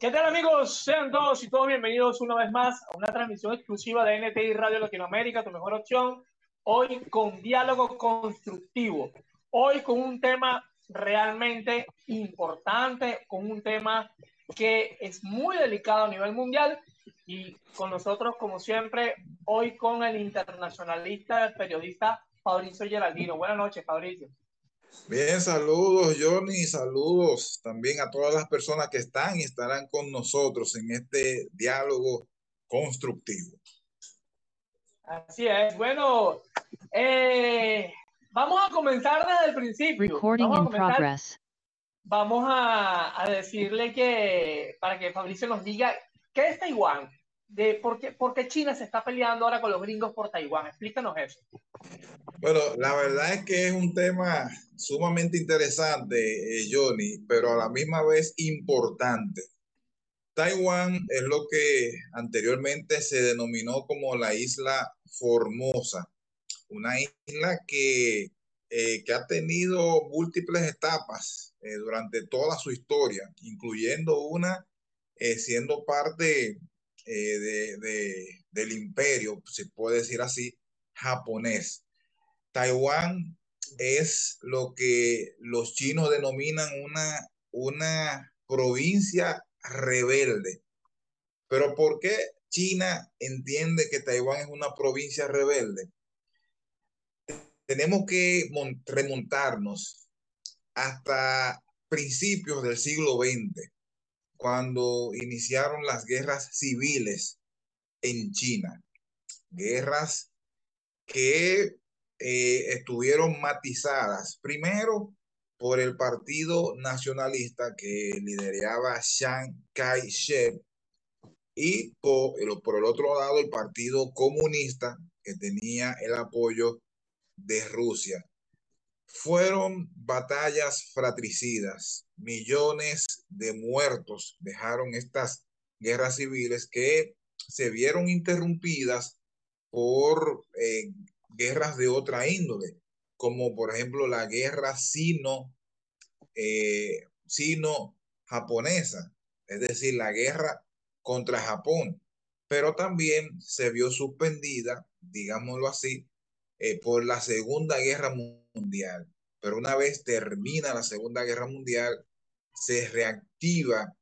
¿Qué tal amigos? Sean todos y todos bienvenidos una vez más a una transmisión exclusiva de NTI Radio Latinoamérica, tu mejor opción. Hoy con diálogo constructivo. Hoy con un tema realmente importante, con un tema que es muy delicado a nivel mundial y con nosotros, como siempre, hoy con el internacionalista, el periodista Fabricio Geraldino. Buenas noches, Fabricio. Bien, saludos Johnny, saludos también a todas las personas que están y estarán con nosotros en este diálogo constructivo. Así es, bueno, eh, vamos a comenzar desde el principio. vamos a Vamos a, a, decirle que, para que Fabricio nos diga, ¿qué es Taiwán? de por qué, por qué, China se está peleando ahora con los gringos por Taiwán. Explícanos eso. Bueno, la verdad es que es un tema sumamente interesante, eh, Johnny, pero a la misma vez importante. Taiwán es lo que anteriormente se denominó como la isla Formosa, una isla que, eh, que ha tenido múltiples etapas eh, durante toda su historia, incluyendo una siendo parte de, del imperio, se puede decir así, japonés. Taiwán es lo que los chinos denominan una, una provincia rebelde. Pero ¿por qué China entiende que Taiwán es una provincia rebelde? Tenemos que remontarnos hasta principios del siglo XX cuando iniciaron las guerras civiles en China. Guerras que eh, estuvieron matizadas primero por el Partido Nacionalista que lideraba Chiang Kai-shek y por, el otro lado el Partido Comunista que tenía el apoyo de Rusia. Fueron batallas fratricidas, millones de muertos dejaron estas guerras civiles que se vieron interrumpidas por eh, guerras de otra índole, como por ejemplo la guerra sino, eh, sino-japonesa, es decir, la guerra contra Japón, pero también se vio suspendida, digámoslo así, eh, por la Segunda Guerra Mundial. Pero una vez termina la Segunda Guerra Mundial, se reactiva,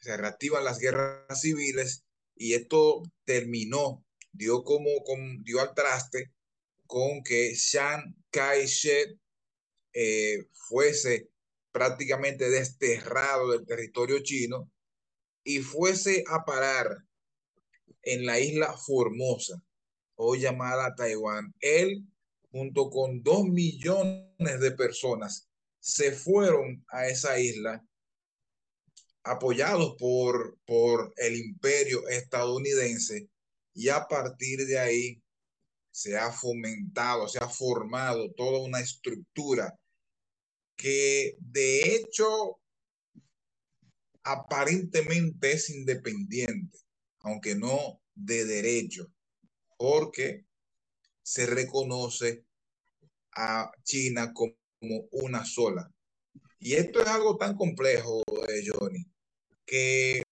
se reactivan las guerras civiles y esto terminó, dio como, dio al traste con que Chiang Kai-shek eh, fuese prácticamente desterrado del territorio chino y fuese a parar en la isla Formosa, hoy llamada Taiwán. Él, junto con dos millones de personas, se fueron a esa isla apoyados por, por el imperio estadounidense y a partir de ahí se ha fomentado, se ha formado toda una estructura que de hecho aparentemente es independiente, aunque no de derecho, porque se reconoce a China como una sola. Y esto es algo tan complejo, eh, Johnny, que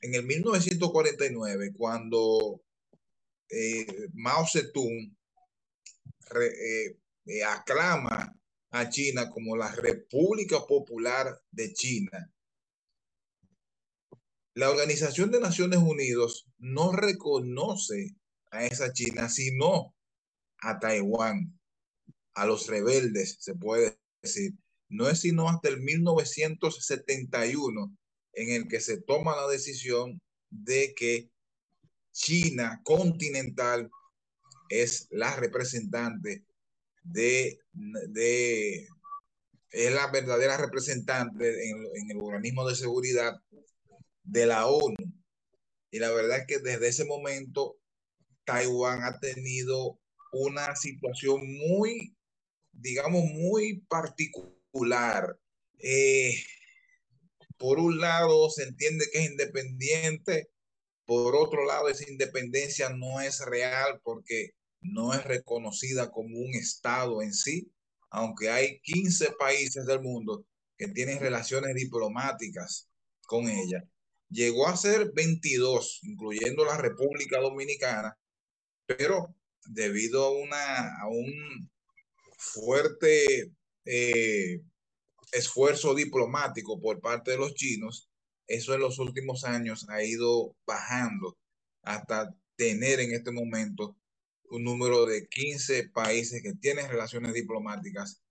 en el 1949, cuando eh, Mao Zedong eh, eh, aclama a China como la República Popular de China, la Organización de Naciones Unidas no reconoce a esa China, sino a Taiwán, a los rebeldes, se puede decir. No es sino hasta el 1971 en el que se toma la decisión de que China continental es la representante de, de es la verdadera representante en, el organismo de seguridad de la ONU. Y la verdad es que desde ese momento Taiwán ha tenido una situación muy, digamos, muy particular. Eh, por un lado se entiende que es independiente, por otro lado esa independencia no es real porque no es reconocida como un Estado en sí, aunque hay 15 países del mundo que tienen relaciones diplomáticas con ella. llegó a ser 22, incluyendo la República Dominicana, pero debido a, un fuerte eh, esfuerzo diplomático por parte de los chinos, eso en los últimos años ha ido bajando hasta tener en este momento un número de 15 países que tienen relaciones diplomáticas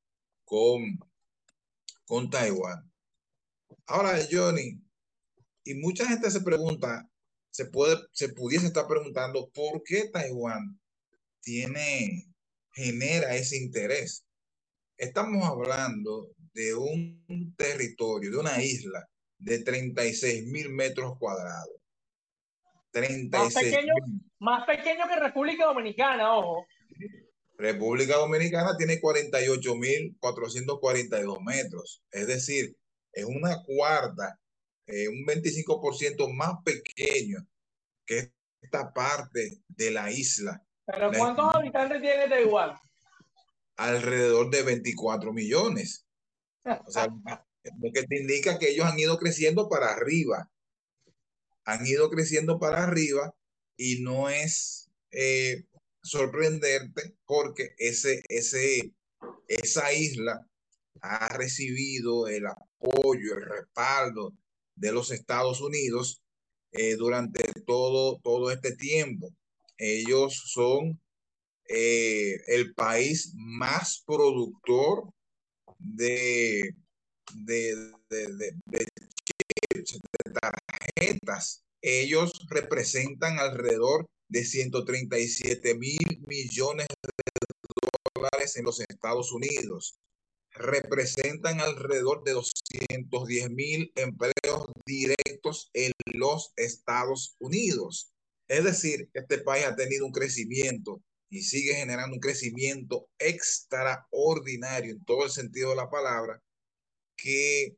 con, con Taiwán. Ahora, Johnny, y mucha gente se pregunta, se, puede, se pudiese estar preguntando por qué Taiwán tiene, genera ese interés. Estamos hablando de un territorio, de una isla de 36 mil metros cuadrados. 36 más pequeño, más pequeño que República Dominicana, ojo. República Dominicana tiene 48.442 metros, es decir, es una cuarta, eh, un 25% más pequeño que esta parte de la isla. ¿Pero cuántos habitantes tiene Taiwán? Alrededor de 24 millones. O sea, lo que te indica que ellos han ido creciendo para arriba. Han ido creciendo para arriba y no es eh, sorprenderte porque ese, ese, esa isla ha recibido el apoyo, el respaldo de los Estados Unidos eh, durante todo, todo este tiempo. Ellos son eh, el país más productor de, de, de, de, tarjetas. Ellos representan alrededor de 137 mil millones de dólares en los Estados Unidos. Representan alrededor de 210 mil empleos directos en los Estados Unidos. Es decir, este país ha tenido un crecimiento y sigue generando un crecimiento extraordinario en todo el sentido de la palabra, que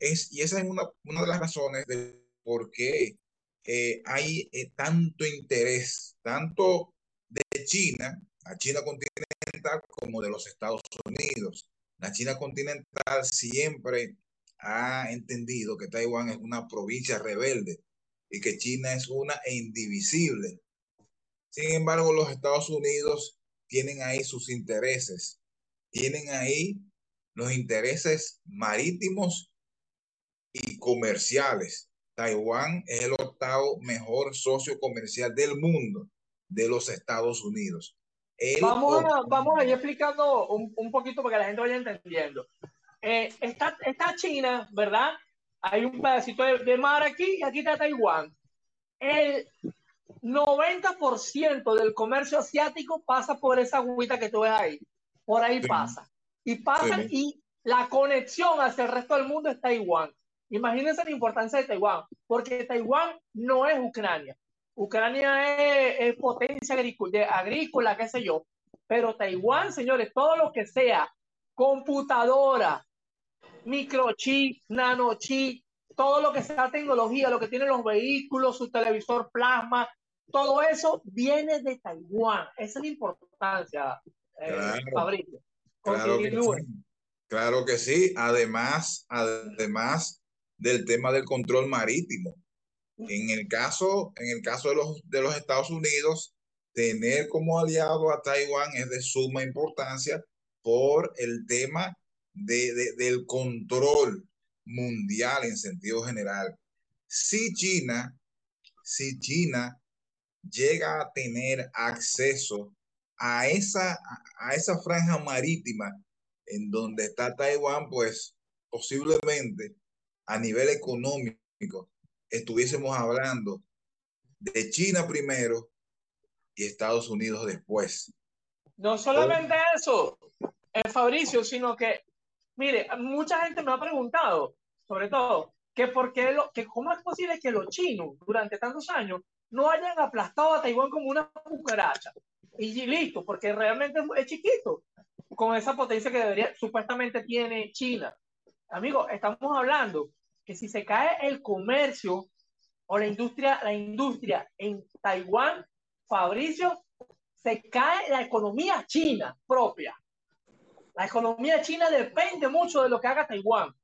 es, y esa es una, una de las razones de por qué eh, hay eh, tanto interés, tanto de China, a China continental, como de los Estados Unidos. La China continental siempre ha entendido que Taiwán es una provincia rebelde y que China es una e indivisible. Sin embargo, los Estados Unidos tienen ahí sus intereses, tienen ahí los intereses marítimos y comerciales. Taiwán es el octavo mejor socio comercial del mundo de los Estados Unidos. vamos, a, vamos a ir explicando un, un, poquito para que la gente vaya entendiendo. Eh, está, está China, ¿verdad? Hay un pedacito de, de mar aquí y aquí está Taiwán. El 90% del comercio asiático pasa por esa agüita que tú ves ahí. Por ahí sí. pasa. Y pasa sí. y la conexión hacia el resto del mundo es Taiwán. Imagínense la importancia de Taiwán, porque Taiwán no es Ucrania. Ucrania es, es potencia agrícola, agrícola, qué sé yo. Pero Taiwán, señores, todo lo que sea computadora, microchip, nanochip, todo lo que sea tecnología, lo que tienen los vehículos, su televisor plasma, todo eso viene de Taiwán. Esa es la importancia, eh, claro, Fabricio. Claro que, sí. claro que sí. Además, además del tema del control marítimo. En el caso, en el caso de los, de los Estados Unidos, tener como aliado a Taiwán es de suma importancia por el tema de, de, del control mundial en sentido general. Si China, si China llega a tener acceso a esa, a esa franja marítima en donde está Taiwán, pues posiblemente a nivel económico estuviésemos hablando de China primero y Estados Unidos después. No solamente eso, eh, Fabricio, sino que, mire, mucha gente me ha preguntado, sobre todo, que por qué lo, que cómo es posible que los chinos durante tantos años no hayan aplastado a Taiwán como una cucaracha. Y listo, porque realmente es chiquito, con esa potencia que supuestamente tiene China. Amigo, estamos hablando que si se cae el comercio o la industria, la industria en Taiwán, Fabricio, se cae la economía china propia. La economía china depende mucho de lo que haga Taiwán.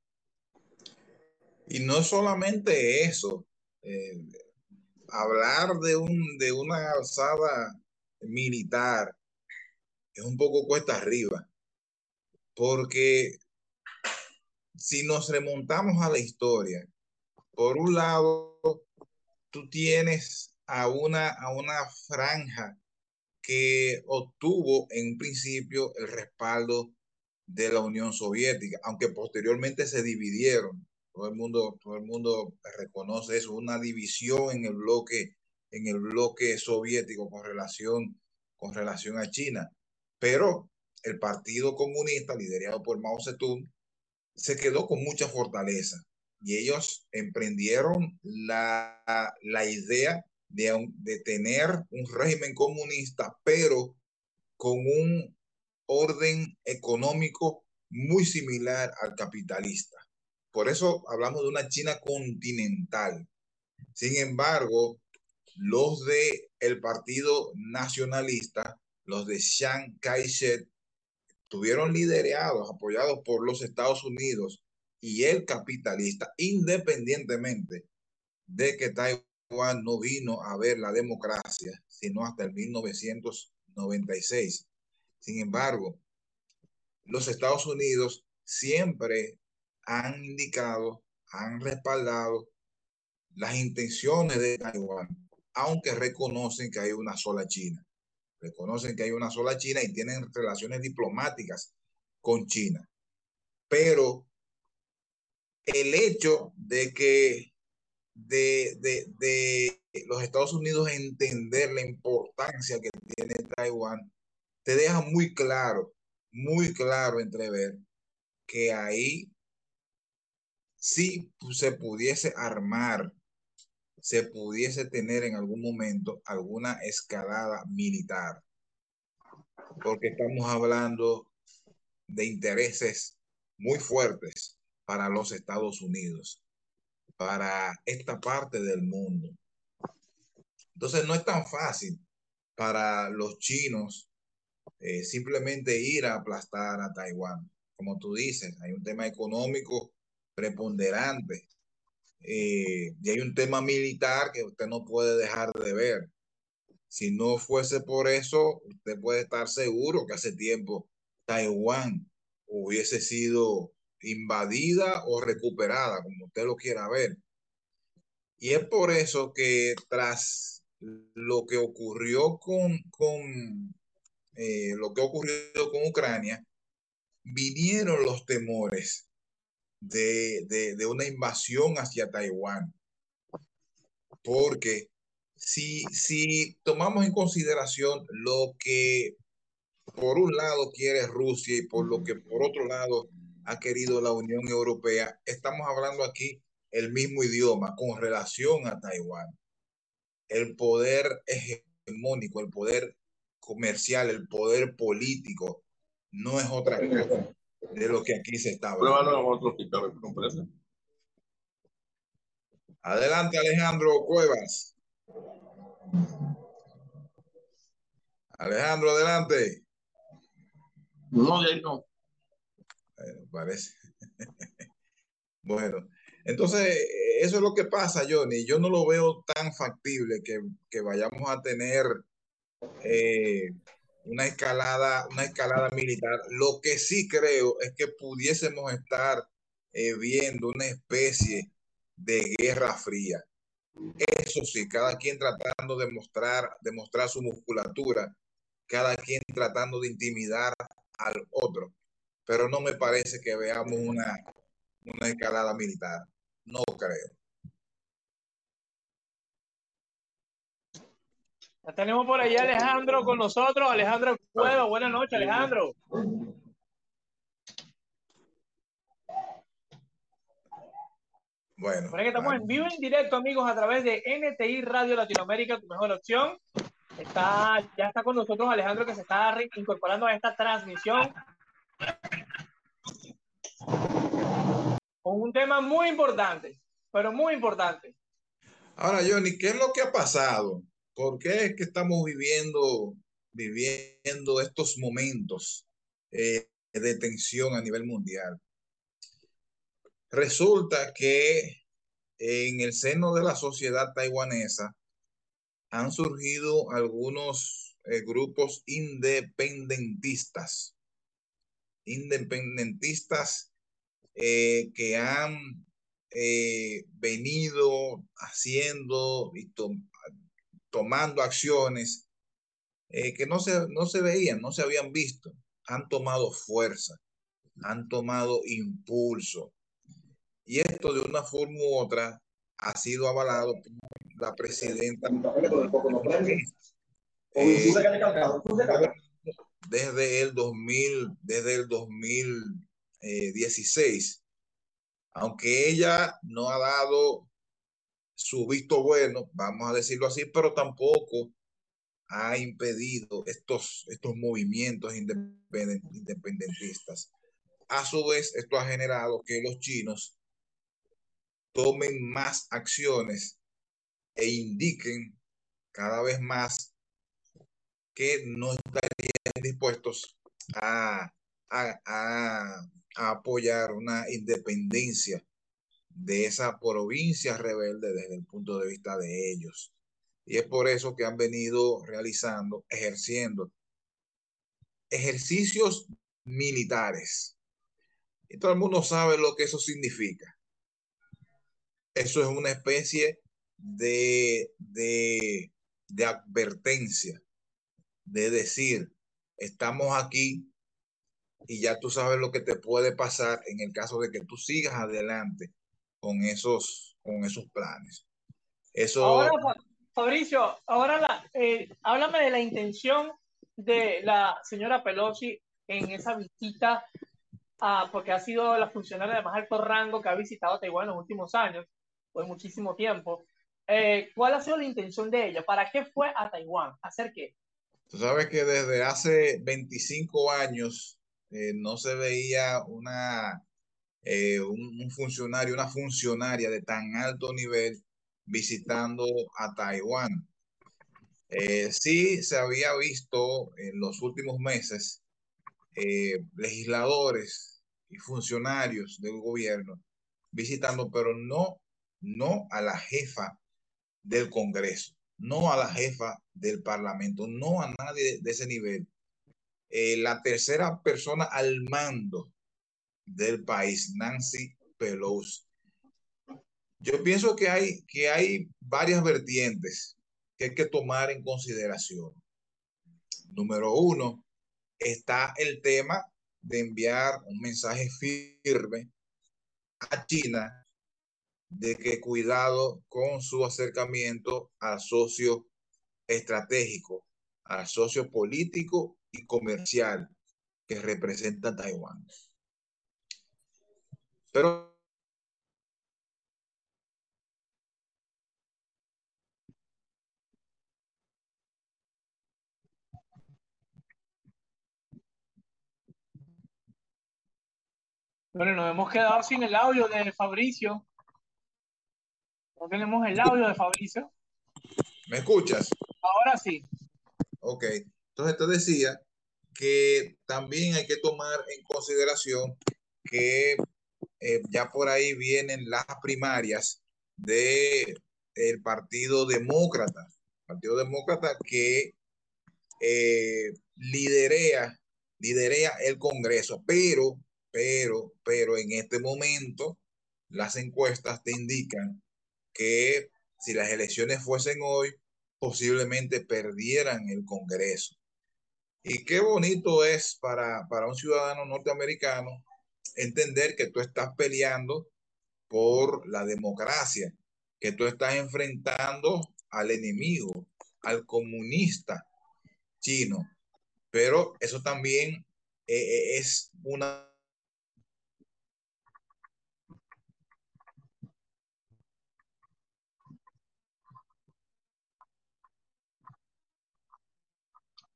Y no solamente eso, eh, hablar de, un, de una alzada militar es un poco cuesta arriba, porque si nos remontamos a la historia, por un lado, tú tienes a una, a una franja que obtuvo en principio el respaldo de la Unión Soviética, aunque posteriormente se dividieron. Todo el mundo, todo el mundo reconoce eso, una división en el bloque, en el bloque soviético con relación, con relación a China. Pero el Partido Comunista, liderado por Mao Zedong, se quedó con mucha fortaleza y ellos emprendieron la, la idea de, de tener un régimen comunista, pero con un orden económico muy similar al capitalista. Por eso hablamos de una China continental. Sin embargo, los de el Partido Nacionalista, los de Chiang Kai-shek, tuvieron liderados, apoyados por los Estados Unidos y el capitalista, independientemente de que Taiwán no vino a ver la democracia, sino hasta el 1996. Sin embargo, los Estados Unidos siempre han indicado, han respaldado las intenciones de Taiwán, aunque reconocen que hay una sola China. Reconocen que hay una sola China y tienen relaciones diplomáticas con China. Pero el hecho de que de, de, de, los Estados Unidos entender la importancia que tiene Taiwán, te deja muy claro, muy claro entrever que ahí sí se pudiese armar, se pudiese tener en algún momento alguna escalada militar. Porque estamos hablando de intereses muy fuertes para los Estados Unidos, para esta parte del mundo. Entonces no es tan fácil para los chinos eh, simplemente ir a aplastar a Taiwán. Como tú dices, hay un tema económico preponderante eh, y hay un tema militar que usted no puede dejar de ver. Si no fuese por eso, usted puede estar seguro que hace tiempo Taiwán hubiese sido invadida o recuperada, como usted lo quiera ver. Y es por eso que tras lo que ocurrió con, con eh, lo que ocurrió con Ucrania, vinieron los temores de, de, de una invasión hacia Taiwán. Porque si, si tomamos en consideración lo que por un lado quiere Rusia y por lo que por otro lado ha querido la Unión Europea, estamos hablando aquí el mismo idioma con relación a Taiwán. El poder hegemónico, el poder comercial, el poder político, no es otra cosa de lo que aquí se está hablando. Adelante, Alejandro Cuevas. Alejandro, adelante. No, ya no parece. bueno, entonces eso es lo que pasa, Johnny. Yo no lo veo tan factible que, que vayamos a tener eh, una escalada, una escalada militar. Lo que sí creo es que pudiésemos estar eh, viendo una especie de guerra fría. Eso sí, cada quien tratando de mostrar, de mostrar su musculatura, cada quien tratando de intimidar al otro pero no me parece que veamos una, una escalada militar. No creo. Ya tenemos por ahí a Alejandro con nosotros. Alejandro Cueva, buenas noches, Alejandro. Bueno. que estamos en vivo en directo, amigos, a través de NTI Radio Latinoamérica, tu mejor opción. Está, ya está con nosotros Alejandro que se está incorporando a esta transmisión con un tema muy importante, pero muy importante. Ahora, Johnny, ¿qué es lo que ha pasado? ¿Por qué es que estamos viviendo, viviendo estos momentos eh, de tensión a nivel mundial? Resulta que en el seno de la sociedad taiwanesa han surgido algunos eh, grupos independentistas, independentistas eh, que han venido haciendo y tomando acciones que no se, no se veían, no se habían visto, han tomado fuerza, han tomado impulso. Y esto de una forma u otra ha sido avalado por la presidenta eh, desde el 2000, desde el 2016, aunque ella no ha dado su visto bueno, vamos a decirlo así, pero tampoco ha impedido estos, estos movimientos independentistas. A su vez, esto ha generado que los chinos tomen más acciones e indiquen cada vez más que no estarían dispuestos a, apoyar una independencia de esa provincia rebelde desde el punto de vista de ellos. Y es por eso que han venido realizando, ejerciendo ejercicios militares. Y todo el mundo sabe lo que eso significa. Eso es una especie de, de, de advertencia, de decir, estamos aquí y ya tú sabes lo que te puede pasar en el caso de que tú sigas adelante con esos, con esos planes. Eso... Ahora, Fabricio, ahora la, eh, háblame de la intención de la señora Pelosi en esa visita, porque ha sido la funcionaria de más alto rango que ha visitado Taiwán en los últimos años por muchísimo tiempo. Eh, ¿Cuál ha sido la intención de ella? ¿Para qué fue a Taiwán? ¿Hacer qué? Tú sabes que desde hace 25 años eh, no se veía una, eh, un, funcionario, una funcionaria de tan alto nivel visitando a Taiwán. sí se había visto en los últimos meses legisladores y funcionarios del gobierno visitando, pero no no a la jefa del Congreso, no a la jefa del Parlamento, no a nadie de ese nivel. Eh, la tercera persona al mando del país, Nancy Pelosi. Yo pienso que hay, que hay varias vertientes que hay que tomar en consideración. Número uno, está el tema de enviar un mensaje firme a China de que cuidado con su acercamiento al socio estratégico, al socio político y comercial que representa Taiwán. Pero Bueno, nos hemos quedado sin el audio de Fabricio. No tenemos el audio de Fabricio. ¿Me escuchas? Ahora sí. Ok. Entonces te decía que también hay que tomar en consideración que eh, ya por ahí vienen las primarias del el Partido Demócrata. Partido Demócrata que eh, liderea el Congreso, pero, pero, pero en este momento las encuestas te indican que si las elecciones fuesen hoy, posiblemente perdieran el Congreso. Y qué bonito es para, para un ciudadano norteamericano entender que tú estás peleando por la democracia, que tú estás enfrentando al enemigo, al comunista chino. Pero eso también eh, eh, es una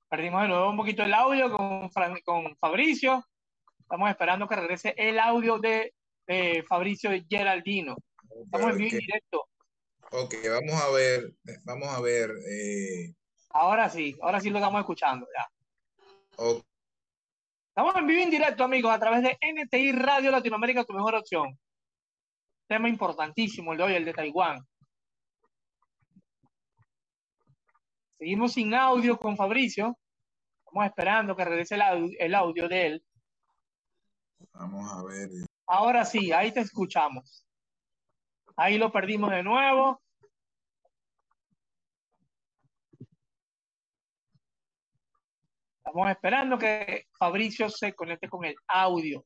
Perdimos de nuevo un poquito el audio con, con Fabricio. Estamos esperando que regrese el audio de, Fabricio Geraldino. Estamos en vivo directo. Ok, vamos a ver, vamos a ver. Eh. Ahora sí, ahora sí lo estamos escuchando ya. Estamos en vivo en directo, amigos, a través de NTI Radio Latinoamérica, tu mejor opción. tema importantísimo el de hoy, el de Taiwán. Seguimos sin audio con Fabricio. Estamos esperando que regrese el audio, de él. Vamos a ver. Ahora sí, ahí te escuchamos. Ahí lo perdimos de nuevo. Estamos esperando que Fabricio se conecte con el audio.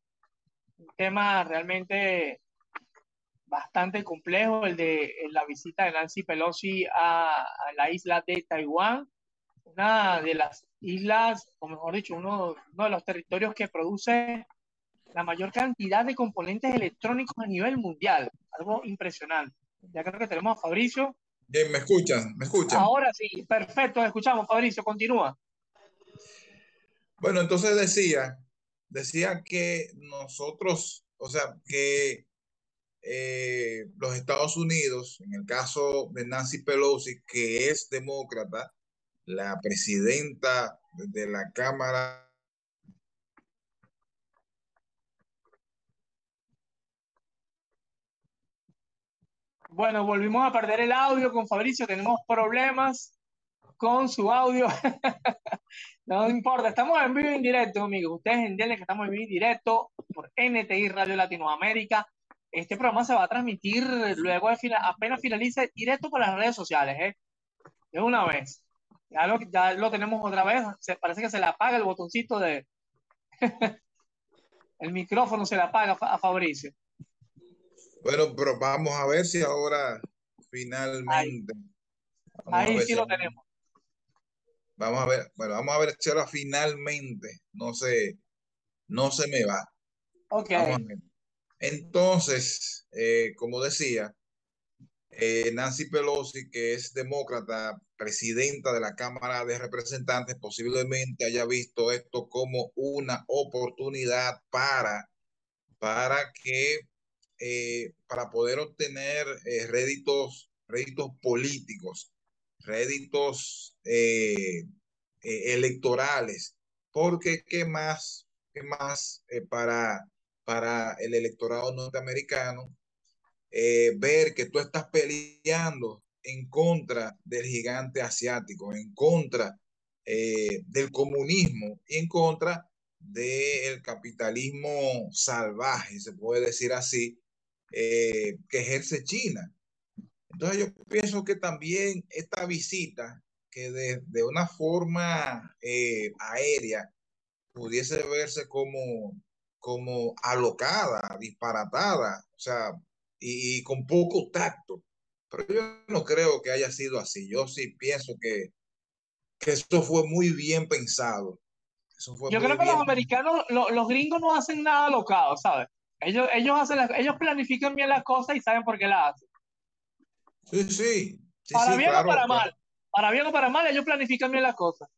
Un tema realmente bastante complejo, el de la visita de Nancy Pelosi a, la isla de Taiwán, una de las islas, o mejor dicho, uno, uno de los territorios que produce la mayor cantidad de componentes electrónicos a nivel mundial. Algo impresionante. Ya creo que tenemos a Fabricio. Bien, me escuchan, me escuchan. Ahora sí, perfecto, escuchamos, Fabricio, continúa. Bueno, entonces decía, decía que nosotros, o sea, que eh, los Estados Unidos, en el caso de Nancy Pelosi, que es demócrata, la presidenta de la Cámara Bueno, volvimos a perder el audio con Fabricio, tenemos problemas con su audio. no importa, estamos en vivo en directo, amigos. Ustedes entienden que estamos en vivo y directo por NTI Radio Latinoamérica. Este programa se va a transmitir luego de apenas finalice directo por las redes sociales, ¿eh? De una vez. Ya lo, ya lo tenemos otra vez. Se, parece que se le apaga el botoncito de. el micrófono se le apaga a Fabricio. Bueno, pero vamos a ver si ahora finalmente. Ahí, sí lo tenemos. Vamos a ver, bueno, vamos a ver si ahora finalmente no se, no se me va. Ok. Entonces, eh, como decía, eh, Nancy Pelosi, que es demócrata, presidenta de la Cámara de Representantes, posiblemente haya visto esto como una oportunidad para, para que eh, para poder obtener eh, réditos, réditos políticos, réditos eh, electorales, porque qué más, qué más para, para el electorado norteamericano ver que tú estás peleando en contra del gigante asiático, en contra del comunismo y en contra del capitalismo salvaje, se puede decir así, eh, que ejerce China. Entonces yo pienso que también esta visita, que de, una forma eh, aérea pudiese verse como, como alocada, disparatada, o sea, y, con poco tacto. Pero yo no creo que haya sido así. Yo sí pienso que, que esto fue muy bien pensado. yo creo que los americanos, los gringos no hacen nada alocado, ¿sabes? Ellos, ellos, hacen ellos planifican bien las cosas y saben por qué las hacen. Sí, sí. para bien o para mal. Para bien o para mal, ellos planifican bien las cosas.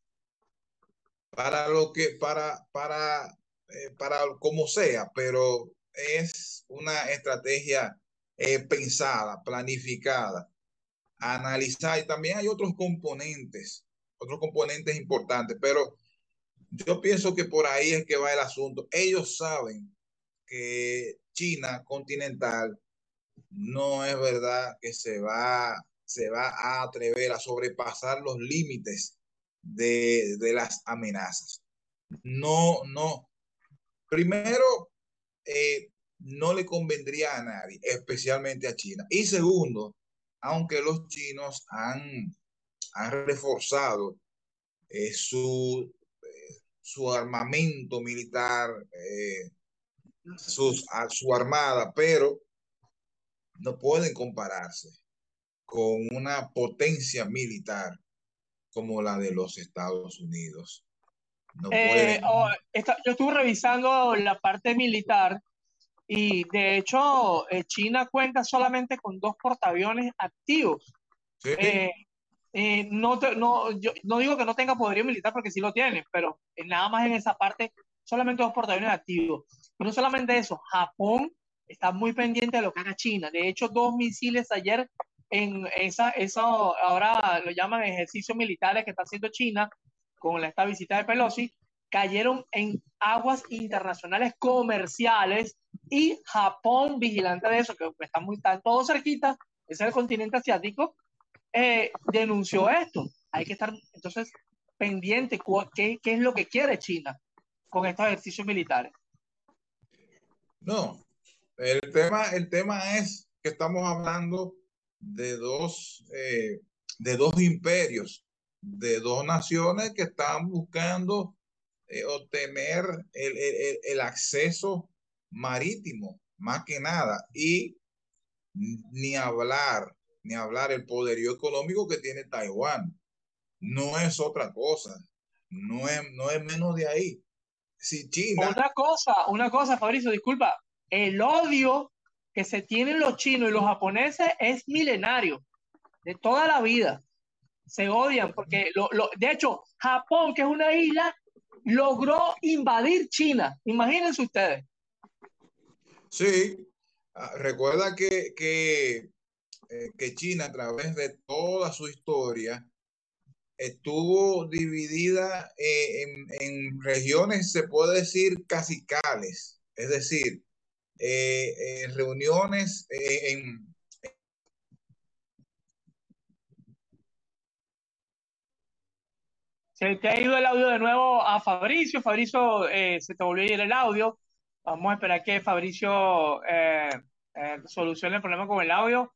Para lo que, para, para, eh, para como sea, pero es una estrategia eh, pensada, planificada, analizada. Y también hay otros componentes, otros componentes importantes, pero yo pienso que por ahí es que va el asunto. Ellos saben que China continental no es verdad que se va, se va a atrever a sobrepasar los límites de, las amenazas. No, no. Primero, eh, no le convendría a nadie, especialmente a China. Y segundo, aunque los chinos han, han reforzado eh, su, eh, su armamento militar, sus, a su armada, pero no pueden compararse con una potencia militar como la de los Estados Unidos. Eh, oh, yo estuve revisando la parte militar y de hecho eh, China cuenta solamente con dos portaaviones activos. Eh, no, no, yo no digo que no tenga poderío militar porque sí lo tiene, pero nada más en esa parte solamente dos portaaviones activos no solamente eso, Japón está muy pendiente de lo que haga China. De hecho, dos misiles ayer en esa, eso ahora lo llaman ejercicios militares que está haciendo China con esta visita de Pelosi, cayeron en aguas internacionales comerciales y Japón, vigilante de eso, que está muy, están todos cerquita, es el continente asiático, eh, denunció esto. Hay que estar entonces pendiente qué, qué es lo que quiere China con estos ejercicios militares. No, el tema, el tema es que estamos hablando de dos, eh, de dos imperios, de dos naciones que están buscando eh, obtener el, el, el, acceso marítimo, más que nada, y ni hablar, ni hablar el poderío económico que tiene Taiwán. No es otra cosa, no es, no es menos de ahí. Si China... Otra cosa, una cosa, Fabricio, disculpa, el odio que se tienen los chinos y los japoneses es milenario, de toda la vida. Se odian porque, lo, lo, de hecho, Japón, que es una isla, logró invadir China. Imagínense ustedes. Sí, ah, recuerda que, que, eh, que China a través de toda su historia estuvo dividida eh, en, en, regiones, se puede decir, casicales, es decir, eh, en reuniones en... Se te ha ido el audio de nuevo a Fabricio. Fabricio, eh, se te volvió a ir el audio. Vamos a esperar que Fabricio eh, eh, solucione el problema con el audio.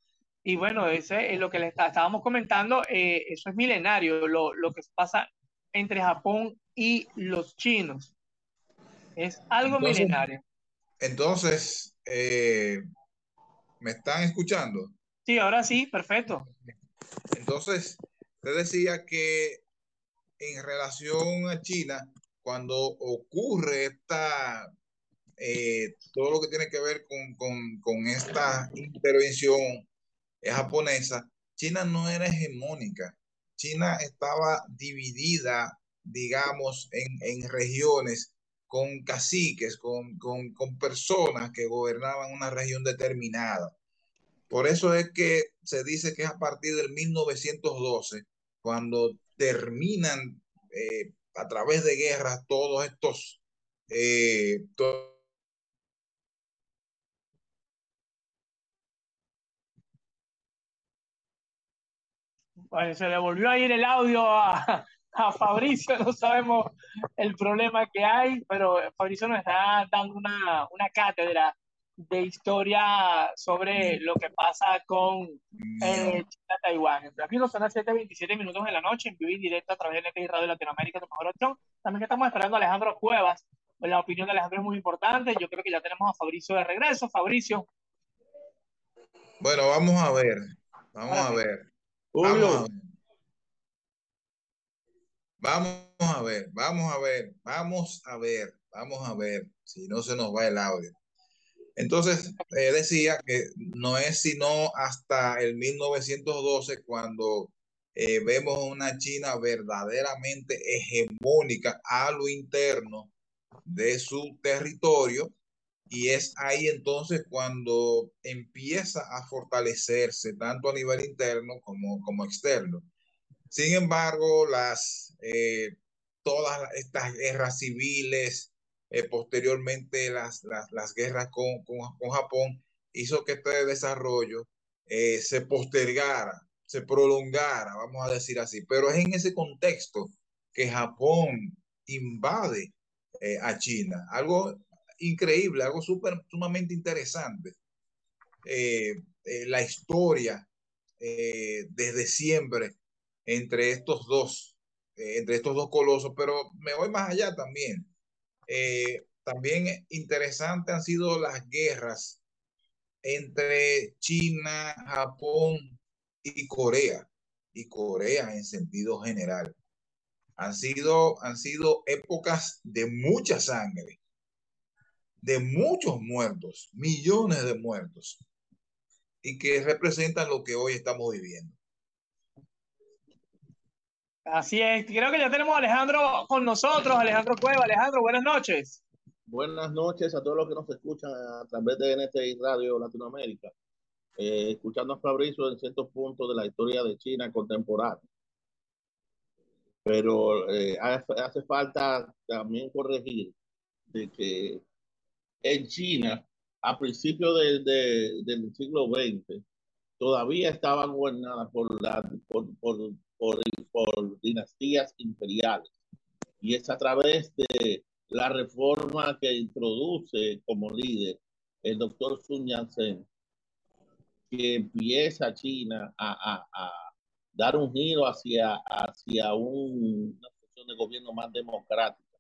Y bueno, ese es lo que le está, estábamos comentando. eso es milenario, lo, lo que pasa entre Japón y los chinos. Es algo entonces, milenario. Entonces, eh, ¿me están escuchando? Sí, ahora sí, perfecto. Entonces, te decía que en relación a China, cuando ocurre esta, eh, todo lo que tiene que ver con, con, con esta intervención japonesa, China no era hegemónica. China estaba dividida, digamos, en, en regiones con caciques, con, con, con, personas que gobernaban una región determinada. Por eso es que se dice que es a partir del 1912, cuando terminan eh, a través de guerras todos estos... Eh, se le volvió a ir el audio a, a Fabricio, no sabemos el problema que hay, pero Fabricio nos está dando una, una cátedra de historia sobre lo que pasa con eh, China, Taiwán. Aquí nos son las 7.27 minutos de la noche, en vivo y directo a través de NTI Radio Latinoamérica, tu mejor opción. También estamos esperando a Alejandro Cuevas. La opinión de Alejandro es muy importante. Yo creo que ya tenemos a Fabricio de regreso. Fabricio. Bueno, vamos a ver. Vamos a ver. Ver. Vamos a ver, vamos a ver, vamos a ver, vamos a ver si no se nos va el audio. Entonces, eh, decía que no es sino hasta el 1912 cuando eh, vemos una China verdaderamente hegemónica a lo interno de su territorio y es ahí entonces cuando empieza a fortalecerse tanto a nivel interno como, como externo. Sin embargo, las, eh, todas estas guerras civiles, eh, posteriormente las, las, las guerras con, con, con, Japón, hizo que este desarrollo eh, se postergara, se prolongara, vamos a decir así. Pero es en ese contexto que Japón invade a China. Algo increíble, algo super, sumamente interesante. Eh, eh, la historia desde siempre entre estos dos, entre estos dos colosos, pero me voy más allá también. Eh, también interesante han sido las guerras entre China, Japón y Corea, y Corea en sentido general. Han sido, han sido épocas de mucha sangre, de muchos muertos, millones de muertos, y que representan lo que hoy estamos viviendo. Así es, creo que ya tenemos a Alejandro con nosotros, Alejandro Cueva. Alejandro, buenas noches. Buenas noches a todos los que nos escuchan a través de NTI Radio Latinoamérica, eh, escuchando a Fabricio en ciertos puntos de la historia de China contemporánea. Pero eh, hace, hace falta también corregir de que en China a principios del siglo XX, todavía estaban gobernadas por, la, dinastías imperiales. Y es a través de la reforma que introduce como líder el doctor Sun Yat-sen que empieza China a, a, dar un giro hacia, un, una situación de gobierno más democrática,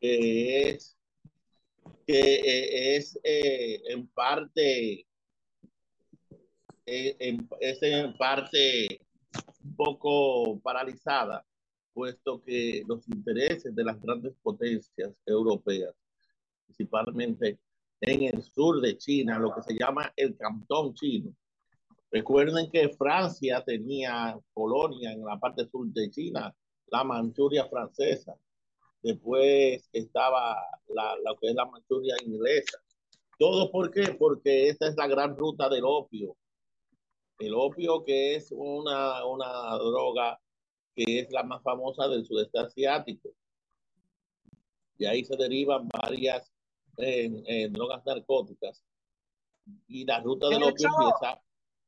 que es, que eh, es eh, en parte eh, en, es en parte un poco paralizada, puesto que los intereses de las grandes potencias europeas, principalmente en el sur de China, lo que se llama el Cantón chino. Recuerden que Francia tenía colonia en la parte sur de China, la Manchuria francesa. Después estaba la, lo que es la Manchuria inglesa. ¿Todo por qué? Porque esta es la gran ruta del opio. El opio que es una, una droga que es la más famosa del sudeste asiático. Y ahí se derivan varias drogas narcóticas. Y la ruta del opio empieza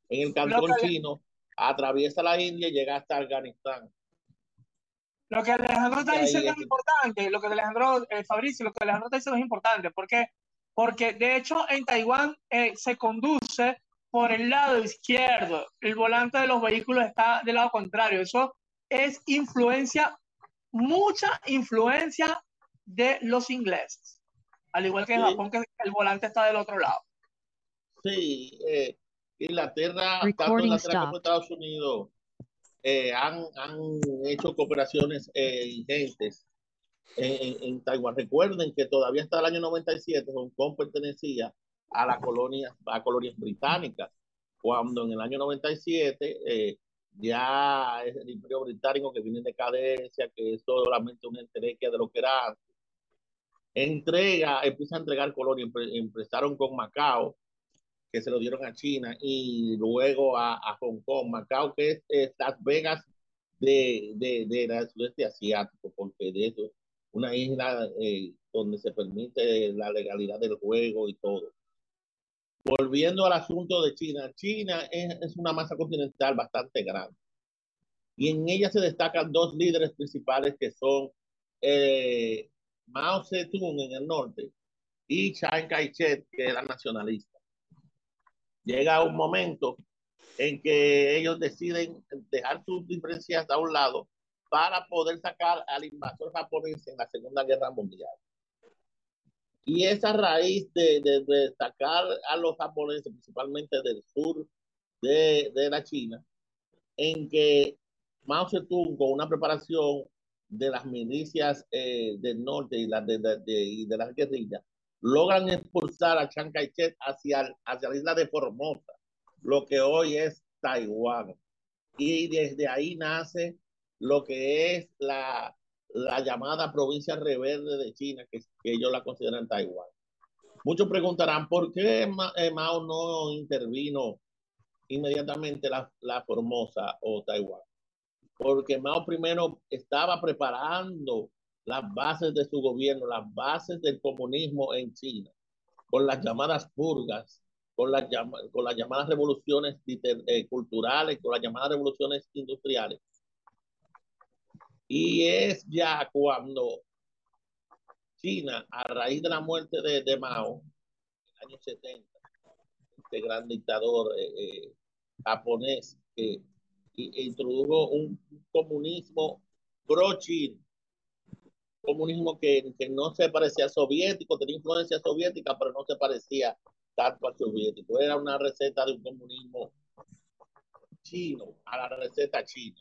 en el cantón chino, atraviesa la India y llega hasta Afganistán. Lo que Alejandro está diciendo es importante, lo que Alejandro, eh, Fabricio, lo que Alejandro está diciendo es importante, porque, porque de hecho en Taiwán eh, se conduce por el lado izquierdo, el volante de los vehículos está del lado contrario, eso es influencia, mucha influencia de los ingleses. Al igual que en Japón, que el volante está del otro lado. Sí, eh, Inglaterra, tanto Inglaterra como Estados Unidos eh, han, han, hecho cooperaciones eh, ingentes en, en, Taiwán. Recuerden que todavía hasta el año 97 Hong Kong pertenecía a la colonia, a colonias británicas, cuando en el año 97 eh, ya es el imperio británico que viene en decadencia, que es solamente una entrega de lo que era antes entrega, empieza a entregar colonias, empezaron con Macao, que se lo dieron a China, y luego a, a Hong Kong, Macao, que es, Las Vegas de, de, de la sudeste asiático, porque de eso, una isla eh, donde se permite la legalidad del juego y todo. Volviendo al asunto de China, China es, es una masa continental bastante grande. Y en ella se destacan dos líderes principales que son eh, Mao Zedong en el norte y Chiang Kai-shek, que era nacionalista. Llega un momento en que ellos deciden dejar sus diferencias a un lado para poder sacar al invasor japonés en la Segunda Guerra Mundial. Y esa raíz de, de, sacar a los japoneses, principalmente del sur de, de la China, en que Mao Zedong, con una preparación de las milicias eh, del norte y, de, de, de, las guerrillas logran expulsar a Chiang Kai-shek hacia, hacia la isla de Formosa, lo que hoy es Taiwán. Y desde ahí nace lo que es la, la llamada provincia rebelde de China, que, que ellos la consideran Taiwán. Muchos preguntarán, ¿por qué eh, Mao no intervino inmediatamente la, la Formosa o Taiwán? porque Mao primero estaba preparando las bases de su gobierno, las bases del comunismo en China, con las llamadas purgas, con las, con las llamadas revoluciones eh, culturales, con las llamadas revoluciones industriales. Y es ya cuando China, a raíz de la muerte de, de Mao, en el año 70, este gran dictador eh, eh, japonés que introdujo un comunismo pro-chino, comunismo que, que, no se parecía al soviético, tenía influencia soviética, pero no se parecía tanto al soviético. Era una receta de un comunismo chino, a la receta china.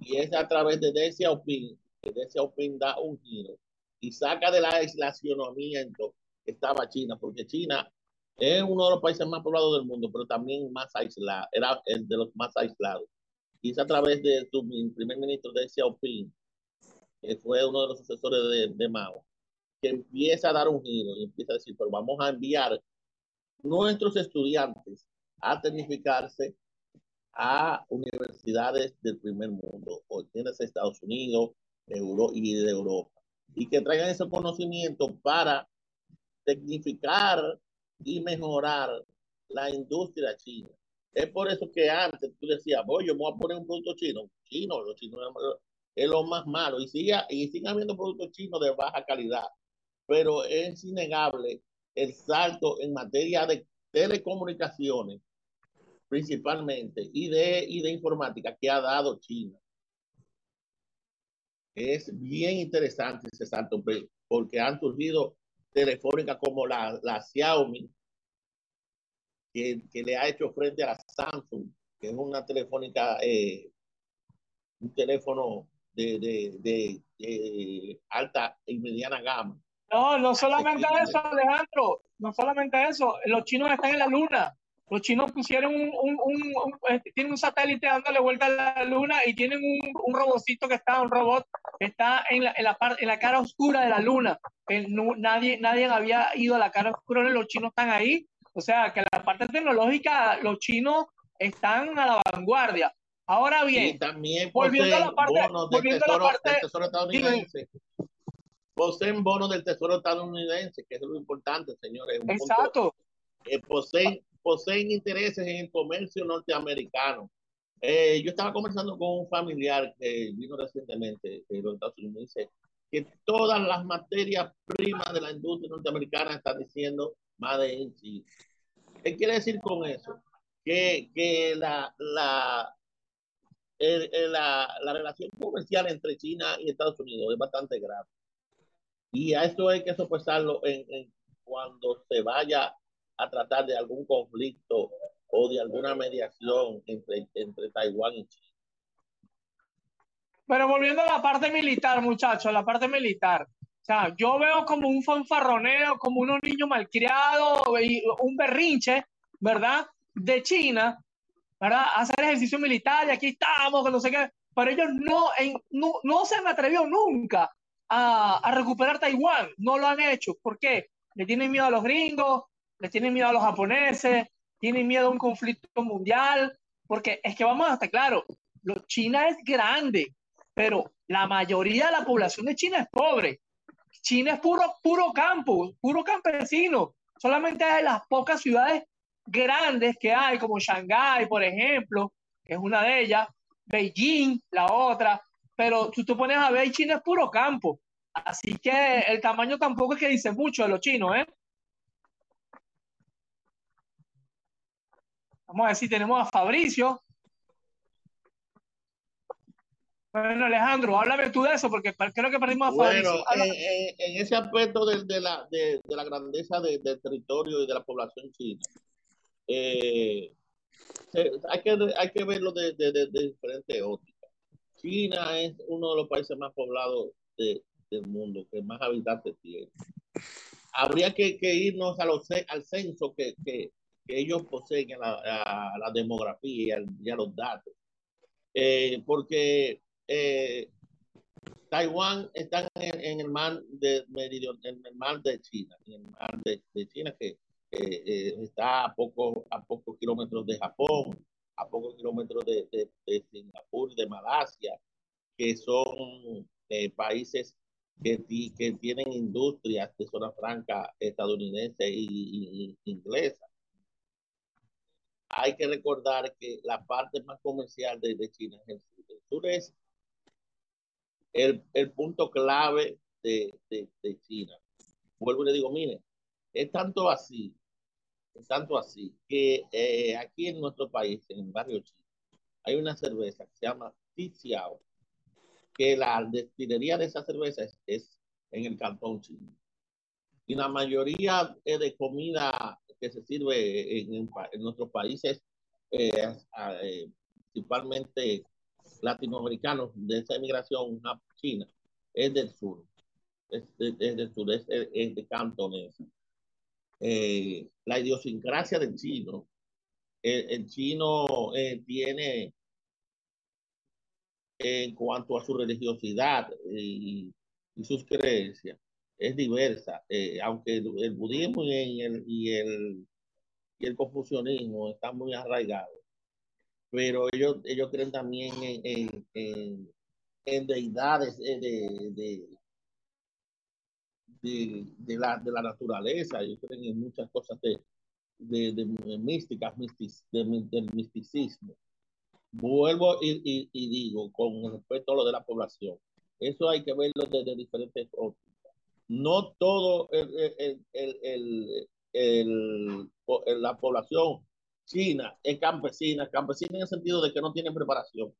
Y es a través de Deng Xiaoping que Deng Xiaoping da un giro y saca de la aislacionamiento que estaba China, porque China es uno de los países más poblados del mundo, pero también más aislado, era el de los más aislados. Y es a través de su primer ministro de Xiaoping, que fue uno de los sucesores de, de Mao, que empieza a dar un giro y empieza a decir, pero vamos a enviar nuestros estudiantes a tecnificarse a universidades del primer mundo, o tienes Estados Unidos Euro y de Europa, y que traigan ese conocimiento para tecnificar y mejorar la industria china. Es por eso que antes tú decías, voy, yo me voy a poner un producto chino. Chino, los chinos es lo más malo. Y sigue, y sigue habiendo productos chinos de baja calidad. Pero es innegable el salto en materia de telecomunicaciones, principalmente, y de, y de informática que ha dado China. Es bien interesante ese salto, porque han surgido telefónicas como la, la Xiaomi, que, que, le ha hecho frente a la Samsung, que es una telefónica, eh, un teléfono de, de, de, alta y mediana gama. No, no solamente eso, Alejandro, no solamente eso, los chinos están en la luna. Los chinos pusieron un, un, un, este, tienen un satélite dándole vuelta a la luna y tienen un, un robotcito que está, un robot que está en la, en la, parte, en la cara oscura de la luna. nadie, nadie había ido a la cara oscura, los chinos están ahí. O sea, que la parte tecnológica, los chinos están a la vanguardia. Ahora bien, también volviendo a la parte, volviendo a la parte, del tesoro estadounidense. Poseen bonos del tesoro estadounidense, que es lo importante, señores. Exacto. Eh, poseen poseen intereses en el comercio norteamericano. Eh, yo estaba conversando con un familiar que vino recientemente de los Estados Unidos y dice que todas las materias primas de la industria norteamericana están diciendo Made in China. ¿Qué quiere decir con eso? Que, que la, la, la, la, relación comercial entre China y Estados Unidos es bastante grave. Y a esto hay que soportarlo en, en cuando se vaya a tratar de algún conflicto o de alguna mediación entre, entre Taiwán y China. Pero volviendo a la parte militar, muchachos, la parte militar. O sea, yo veo como un fanfarroneo, como unos niños malcriados y un berrinche, ¿verdad? De China, ¿verdad? Hacer ejercicio militar y aquí estamos, que no sé qué. Pero ellos no, no, no se han atrevido nunca a, recuperar Taiwán. No lo han hecho. ¿Por qué? Le tienen miedo a los gringos, le tienen miedo a los japoneses, tienen miedo a un conflicto mundial, porque es que vamos a estar claro, China es grande, pero la mayoría de la población de China es pobre. China es puro, puro campo, puro campesino. Solamente hay las pocas ciudades grandes que hay, como Shanghái, por ejemplo, que es una de ellas, Beijing, la otra, pero tú te pones a ver, China es puro campo. Así que el tamaño tampoco es que dice mucho de los chinos, ¿eh? Vamos a ver si tenemos a Fabricio. Bueno, Alejandro, háblame tú de eso, porque creo que perdimos a Fabricio. Bueno, en, ese aspecto de, la, de, la grandeza del territorio y de la población china, eh, hay, que, hay que verlo de, de, diferentes ópticas. China es uno de los países más poblados del mundo, que más habitantes tiene. Habría que, irnos a los, al censo que, que, que ellos poseen la, la, demografía y, a los datos. Eh, porque eh, Taiwán está en, el mar de en el mar de China, en el mar de, China que eh, está a pocos a pocos kilómetros de Japón, a pocos kilómetros de, de, Singapur, de Malasia, que son países que, que, tienen industrias de zona franca estadounidense y, inglesa hay que recordar que la parte más comercial de, China es el sur. El sur es el, el punto clave de, de, de, China. Vuelvo y le digo, mire, es tanto así, es tanto así, que eh, aquí en nuestro país, en el barrio chino, hay una cerveza que se llama Tiziao, que la destilería de esa cerveza es, es en el cantón chino. Y la mayoría de comida que se sirve en, en nuestros países, eh, eh, principalmente latinoamericanos de esa emigración a China, es del sur, es, del sur, es, de cantones. Eh, la idiosincrasia del chino, el, chino tiene en cuanto a su religiosidad y, sus creencias, es diversa, eh, aunque el, budismo y el, y, el, y el confucianismo están muy arraigados, pero ellos, ellos creen también en, en, deidades eh, de, de, de, la, de la naturaleza, ellos creen en muchas cosas de, de, de místicas, del misticismo. Vuelvo y, y, digo, con respecto a lo de la población, eso hay que verlo desde diferentes ópticas. No todo el, el, el, la población china es campesina, campesina en el sentido de que no tienen preparación.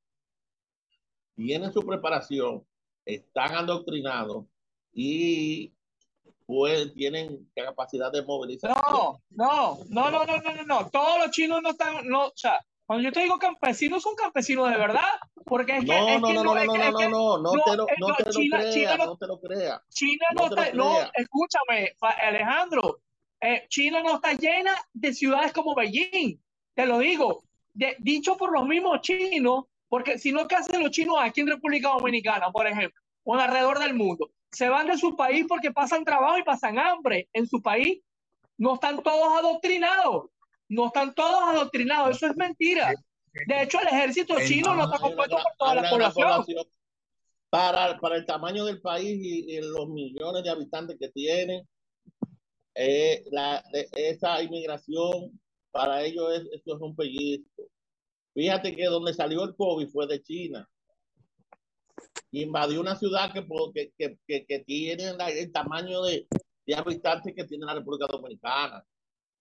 Tienen su preparación, están adoctrinados y pues tienen capacidad de movilizar. No, no, no, no, no, no, no, no Todos los chinos no están, no, o sea, cuando yo te digo campesinos, son campesinos de verdad, porque es que... No, es no, que no, no, es no, que, no, es no, no, no, te lo, eh, no, te China, lo crea, no, te lo creas, China no, te está, no, escúchame, Alejandro, eh, China no está llena de ciudades como Beijing, te lo digo, de, dicho por los mismos chinos, porque si no, ¿qué hacen los chinos aquí en República Dominicana, por ejemplo, o alrededor del mundo? Se van de su país porque pasan trabajo y pasan hambre en su país. No están todos adoctrinados, no están todos adoctrinados, eso es mentira. De hecho, el ejército chino no está compuesto por toda la población. Para, para el tamaño del país y, los millones de habitantes que tiene, eh, la, esa inmigración para ellos es, esto es un pellizco. Fíjate que donde salió el COVID fue de China. Invadió una ciudad que, que, que, que tiene el tamaño de, de habitantes que tiene la República Dominicana.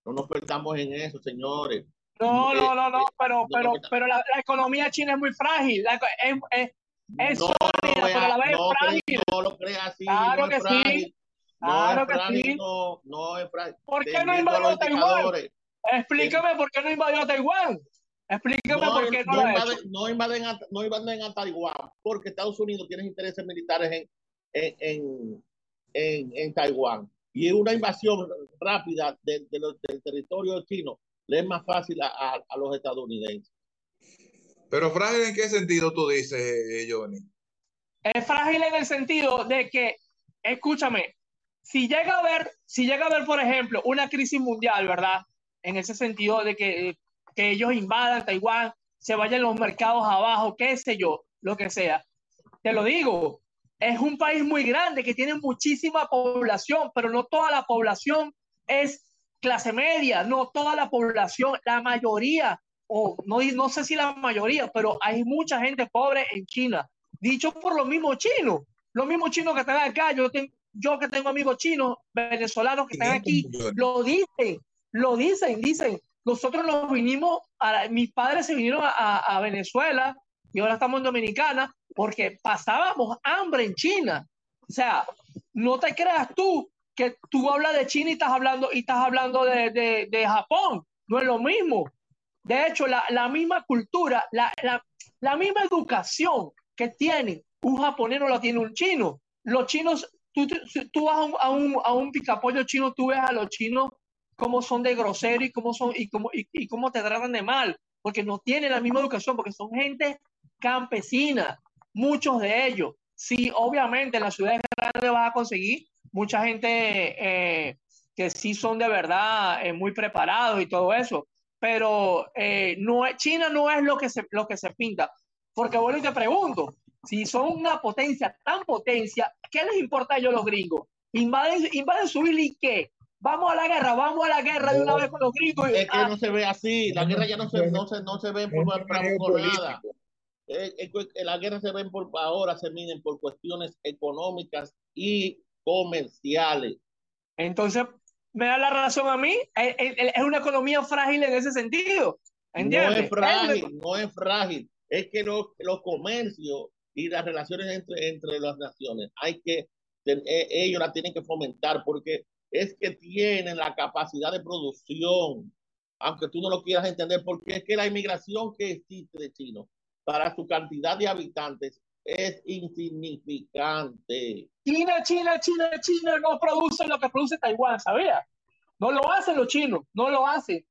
No nos perdamos en eso, señores. No, no, no, no, pero, pero, pero la, economía china es muy frágil. es, es, es no, sólida, pero a la vez no, es frágil. No lo creas así. Claro que sí. Claro que sí. No, no es frágil. ¿Por qué no invadió Taiwán? Explícame por qué no invadió Taiwán. Explícame por qué no, no, invaden, no, invaden a, no invaden a Taiwán, porque Estados Unidos tiene intereses militares en, en, en, en, en Taiwán. Y una invasión rápida de, de del territorio chino le es más fácil a, a, los estadounidenses. Pero frágil en qué sentido tú dices, eh, Johnny? Es frágil en el sentido de que, escúchame, si llega a haber, si llega a haber, por ejemplo, una crisis mundial, ¿verdad? En ese sentido de que, que ellos invadan Taiwán, se vayan los mercados abajo, qué sé yo, lo que sea. Te lo digo, es un país muy grande que tiene muchísima población, pero no toda la población es clase media, no toda la población, la mayoría, o no, no sé si la mayoría, pero hay mucha gente pobre en China, dicho por los mismos chinos, los mismos chinos que están acá, yo, tengo, yo que tengo amigos chinos, venezolanos que están aquí, lo dicen, lo dicen, dicen, nosotros nos vinimos, a, mis padres se vinieron a, Venezuela y ahora estamos en Dominicana porque pasábamos hambre en China. O sea, no te creas tú que tú hablas de China y estás hablando, y estás hablando de, de, de Japón. No es lo mismo. De hecho, la, la misma cultura, la, la, la, misma educación que tiene un japonés no la tiene un chino. Los chinos, tú, tú vas a un, a un, a un picapollo chino, tú ves a los chinos cómo son de grosero y cómo, son, y cómo, y, y cómo te tratan de mal, porque no tienen la misma educación, porque son gente campesina, muchos de ellos. Sí, obviamente en las ciudades grandes vas a conseguir mucha gente eh, que sí son de verdad eh, muy preparados y todo eso, pero eh, no, China no es lo que, se, lo que se pinta. Porque bueno, te pregunto, si son una potencia tan potencia, ¿qué les importa a ellos los gringos? Invaden, invaden su isla y qué? Vamos a la guerra, vamos a la guerra de una vez con los gringos. Es que no se ve así, la guerra ya no se, no se, no se ve por, nada. Eh, eh, la guerra se ven por ahora, se miden por cuestiones económicas y comerciales. Entonces, me da la razón a mí, es una economía frágil en ese sentido. No es frágil, no es frágil. Es que los, los comercios y las relaciones entre, entre las naciones, hay que, eh, ellos la tienen que fomentar porque es que tienen la capacidad de producción, aunque tú no lo quieras entender, porque es que la inmigración que existe de chinos para su cantidad de habitantes es insignificante. China, China, China, China no produce lo que produce Taiwán, ¿sabía? No lo hacen los chinos, no lo hacen.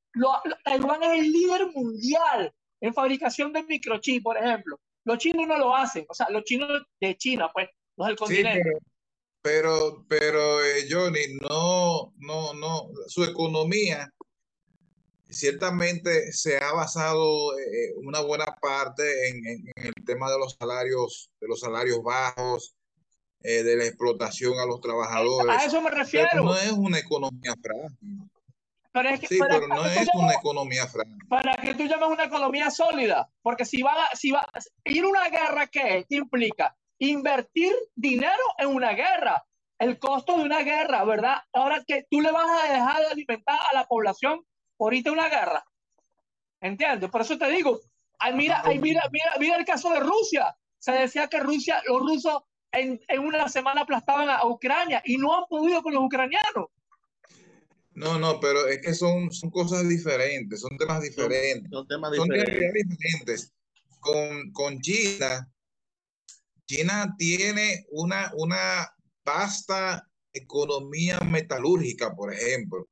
Taiwán es el líder mundial en fabricación de microchip, por ejemplo. Los chinos no lo hacen, o sea, los chinos de China, pues, no es el continente. pero, pero, eh, Johnny, no, no, no, su economía ciertamente se ha basado eh, una buena parte en, en, el tema de los salarios, de los salarios bajos, eh, de la explotación a los trabajadores. A eso me refiero. no es una economía frágil. Pero es que, sí, pero, no es una economía frágil. Para que tú llames una economía sólida, porque si va, a, si va a ir una guerra, ¿qué? ¿Qué implica? Invertir dinero en una guerra. El costo de una guerra, ¿verdad? Ahora que tú le vas a dejar de alimentar a la población por irte a una guerra. ¿Entiendes? Por eso te digo, mira, mira, mira, mira el caso de Rusia. Se decía que Rusia, los rusos en, en una semana aplastaban a Ucrania y no han podido con los ucranianos. No, no, pero es que son, son cosas diferentes, son temas diferentes. Son, temas diferentes. diferentes. Con, con China, China tiene una, una vasta economía metalúrgica, por ejemplo.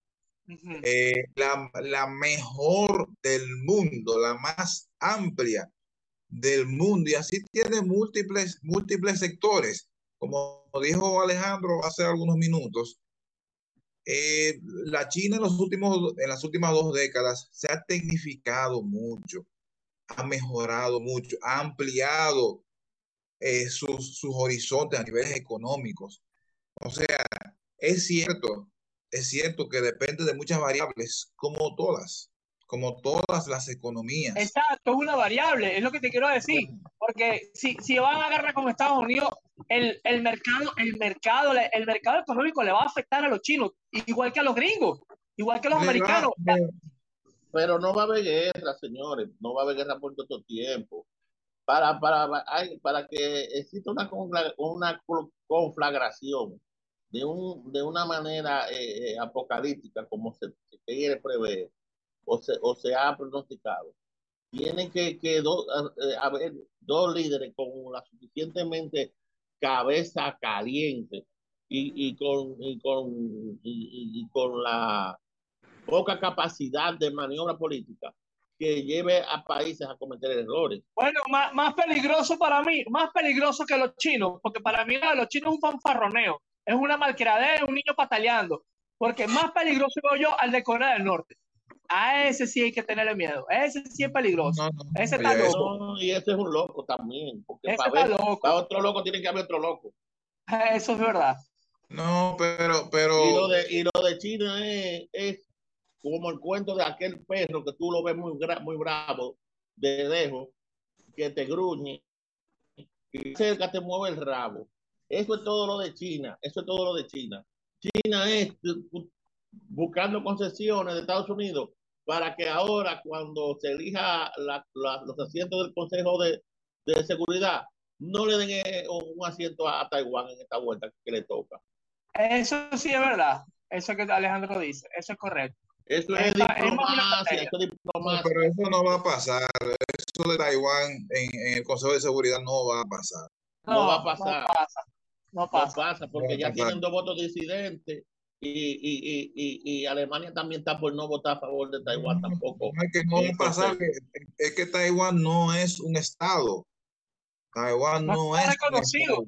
Eh, la, la, mejor del mundo, la más amplia del mundo y así tiene múltiples, múltiples sectores. Como dijo Alejandro hace algunos minutos, eh, la China en, los últimos, en las últimas dos décadas se ha tecnificado mucho, ha mejorado mucho, ha ampliado eh, sus, sus horizontes a niveles económicos. O sea, es cierto, es cierto que depende de muchas variables, como todas como todas las economías. Exacto, es una variable, es lo que te quiero decir, porque si, si van a agarrar con Estados Unidos, el, el, mercado, el, mercado, el mercado económico le va a afectar a los chinos, igual que a los gringos, igual que a los americanos. pero no va a haber guerra, señores, no va a haber guerra por todo tiempo. Para, para, para que exista una, una conflagración de, un, de una manera eh, eh, apocalíptica, como se, quiere prever, o se, o se ha pronosticado. Tienen que, que eh, haber dos líderes con la suficientemente cabeza caliente y, y con, y con, y, con la poca capacidad de maniobra política que lleve a países a cometer errores. Bueno, más, más peligroso para mí, más peligroso que los chinos, porque para mí los chinos es un fanfarroneo, es una malcriadera, un niño pataleando, porque más peligroso veo yo al de Corea del Norte a ese sí hay que tenerle miedo. Ese sí es peligroso. ese está loco. y ese es un loco también. Porque para, para otro loco tiene que haber otro loco. Eso es verdad. No, pero, pero. Y lo de, y lo de China es, es, como el cuento de aquel perro que tú lo ves muy, muy bravo, de lejos, que te gruñe y cerca te mueve el rabo. Eso es todo lo de China. Eso es todo lo de China. China es buscando concesiones de Estados Unidos para que ahora cuando se elija los asientos del Consejo de, Seguridad, no le den eh, un asiento a, Taiwán en esta vuelta que le toca. Eso sí es verdad, eso que Alejandro dice, eso es correcto. Eso es, diplomacia, pero eso no va a pasar, eso de Taiwán en, el Consejo de Seguridad no va a pasar. No, va a pasar. No pasa, porque ya tienen dos votos disidentes y, y, y, y, Alemania también está por no votar a favor de Taiwán tampoco. Es que no va a pasar, es que Taiwán no es un estado. Taiwán no, no está es reconocido.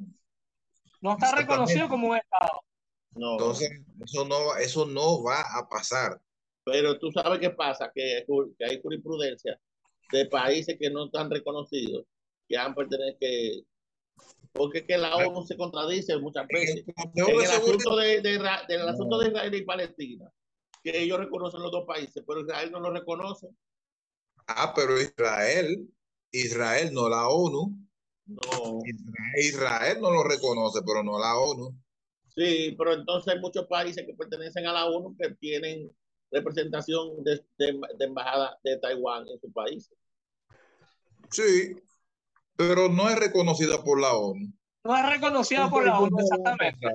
No está reconocido como un estado. No. Entonces, eso no, eso no va a pasar. Pero tú sabes qué pasa, que, que hay jurisprudencia de países que no están reconocidos, que han pertenecido, que porque que la ONU se contradice muchas veces. En el asunto de, de, del asunto de Israel y Palestina, que ellos reconocen los dos países, pero Israel no lo reconoce. Ah, pero Israel, Israel, no la ONU. No. Israel, no lo reconoce, pero no la ONU. Sí, pero entonces hay muchos países que pertenecen a la ONU que tienen representación de, de, de embajada de Taiwán en su país. Sí, pero no es reconocida por la ONU. No es reconocida por la ONU, exactamente.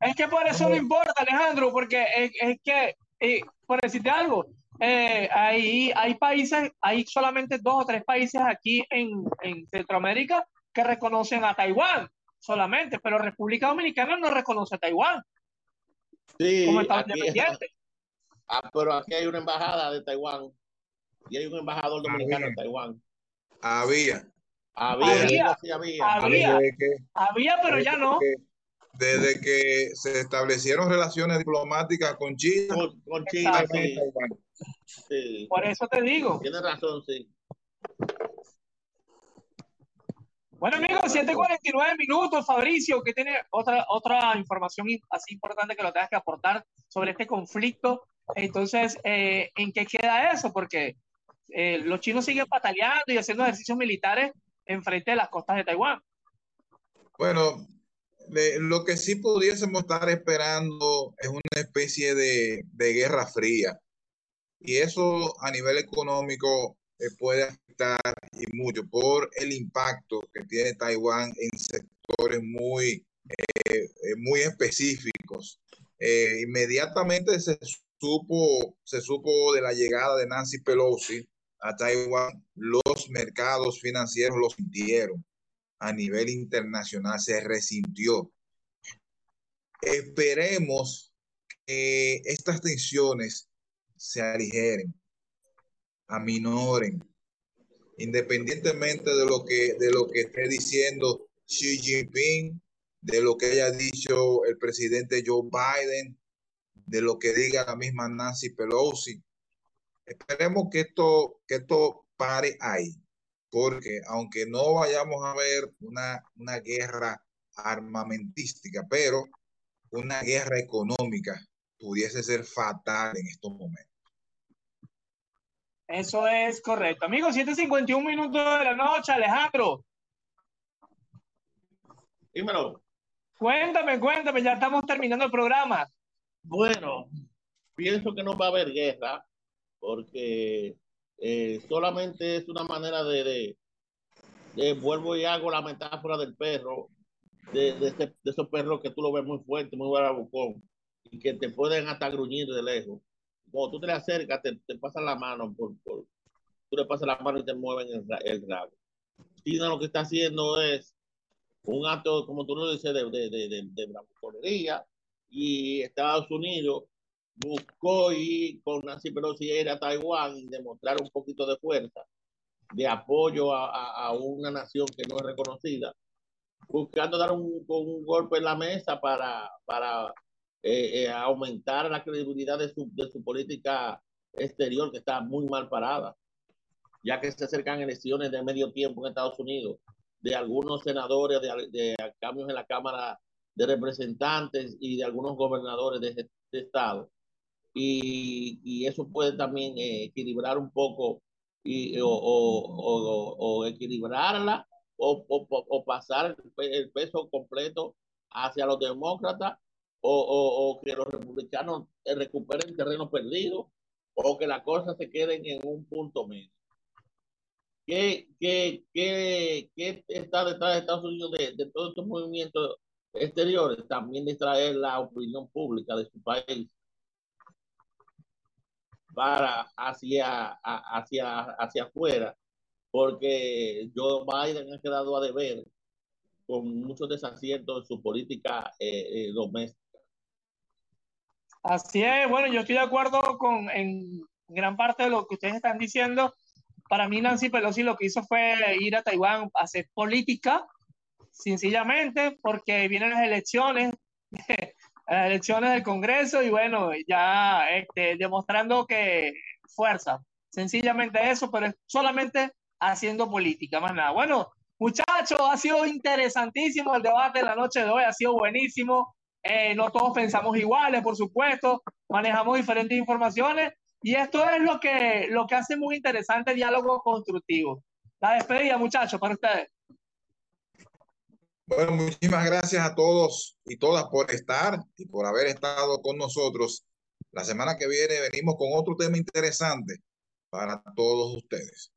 Es que por eso no importa, Alejandro, porque es, es que, eh, por decirte algo, eh, hay, hay países, hay solamente dos o tres países aquí en, en Centroamérica que reconocen a Taiwán solamente, pero República Dominicana no reconoce a Taiwán. Sí, como Estado independiente. Ah, pero aquí hay una embajada de Taiwán y hay un embajador dominicano en Taiwán. Había. Había, había, había, pero ya no. desde que se establecieron relaciones diplomáticas con China. Con, China, sí. Por eso te digo. Tienes razón, sí. Bueno, amigos, 7:49 minutos. Fabricio, que tiene otra, otra información así importante que lo tengas que aportar sobre este conflicto. Entonces, eh, ¿en qué queda eso? Porque eh, los chinos siguen pataleando y haciendo ejercicios militares enfrente de las costas de Taiwán. Bueno, lo que sí pudiésemos estar esperando es una especie de, de guerra fría. Y eso a nivel económico eh, puede afectar y mucho por el impacto que tiene Taiwán en sectores muy, eh, eh, muy específicos. inmediatamente se supo, se supo de la llegada de Nancy Pelosi a Taiwán, los mercados financieros lo sintieron a nivel internacional, se resintió. Esperemos que estas tensiones se aligeren aminoren, independientemente de lo que, de lo que esté diciendo Xi Jinping, de lo que haya dicho el presidente Joe Biden, de lo que diga la misma Nancy Pelosi. Esperemos que esto, que esto pare ahí, porque aunque no vayamos a ver una, una guerra armamentística, pero una guerra económica pudiese ser fatal en estos momentos. Eso es correcto. Amigos, 7:51 minutos de la noche, Alejandro. Dímelo. Cuéntame, cuéntame, ya estamos terminando el programa. Bueno, pienso que no va a haber guerra porque eh, solamente es una manera de, de, vuelvo y hago la metáfora del perro, de, de, esos perros que tú lo ves muy fuerte, muy barabucón, y que te pueden hasta gruñir de lejos cuando tú te le acercas, te, te pasan la mano, por, por, tú le pasas la mano y te mueven el, el rabo. China lo que está haciendo es un acto, como tú lo dices, de, de, de, de y Estados Unidos buscó ir con Nancy Pelosi ir a Taiwán y demostrar un poquito de fuerza, de apoyo a, a, a una nación que no es reconocida, buscando dar un, un golpe en la mesa para, para eh, eh, aumentar la credibilidad de su, de su política exterior, que está muy mal parada, ya que se acercan elecciones de medio tiempo en Estados Unidos, de algunos senadores, de, de cambios en la Cámara de Representantes y de algunos gobernadores de, de Estado. Y, y, eso puede también eh, equilibrar un poco y, o, o, o, equilibrarla o, o, pasar el peso completo hacia los demócratas o, que los republicanos recuperen terreno perdido o que las cosas se queden en un punto medio. ¿Qué, qué, qué, qué está detrás de Estados Unidos de, de todos estos movimientos exteriores? También distraer la opinión pública de su país para hacia, hacia, hacia afuera, porque Joe Biden ha quedado a deber con muchos desaciertos en su política eh, eh, doméstica. Así es, bueno, yo estoy de acuerdo con en gran parte de lo que ustedes están diciendo. Para mí Nancy Pelosi lo que hizo fue ir a Taiwán a hacer política, sencillamente porque vienen las elecciones, las elecciones del Congreso y bueno, ya este, demostrando que fuerza, sencillamente eso, pero solamente haciendo política, más nada. Bueno, muchachos, ha sido interesantísimo el debate de la noche de hoy, ha sido buenísimo. Eh, no todos pensamos iguales, por supuesto, manejamos diferentes informaciones y esto es lo que, lo que hace muy interesante el diálogo constructivo. La despedida, muchachos, para ustedes. Bueno, muchísimas gracias a todos y todas por estar y por haber estado con nosotros. La semana que viene venimos con otro tema interesante para todos ustedes.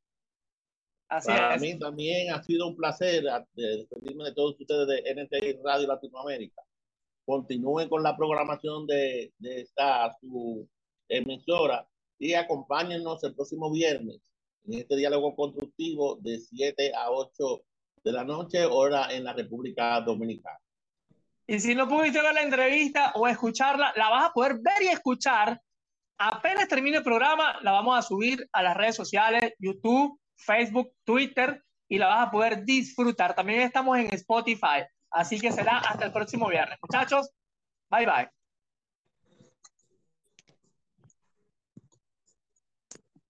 Así para mí también ha sido un placer despedirme de todos ustedes de NTI Radio Latinoamérica continúen con la programación de, de esta su emisora y acompáñenos el próximo viernes en este diálogo constructivo de 7 a 8 de la noche, hora en la República Dominicana. Y si no pudiste ver la entrevista o escucharla, la vas a poder ver y escuchar. Apenas termine el programa, la vamos a subir a las redes sociales, YouTube, Facebook, Twitter, y la vas a poder disfrutar. También estamos en Spotify. Así que será hasta el próximo viernes. Muchachos, bye bye.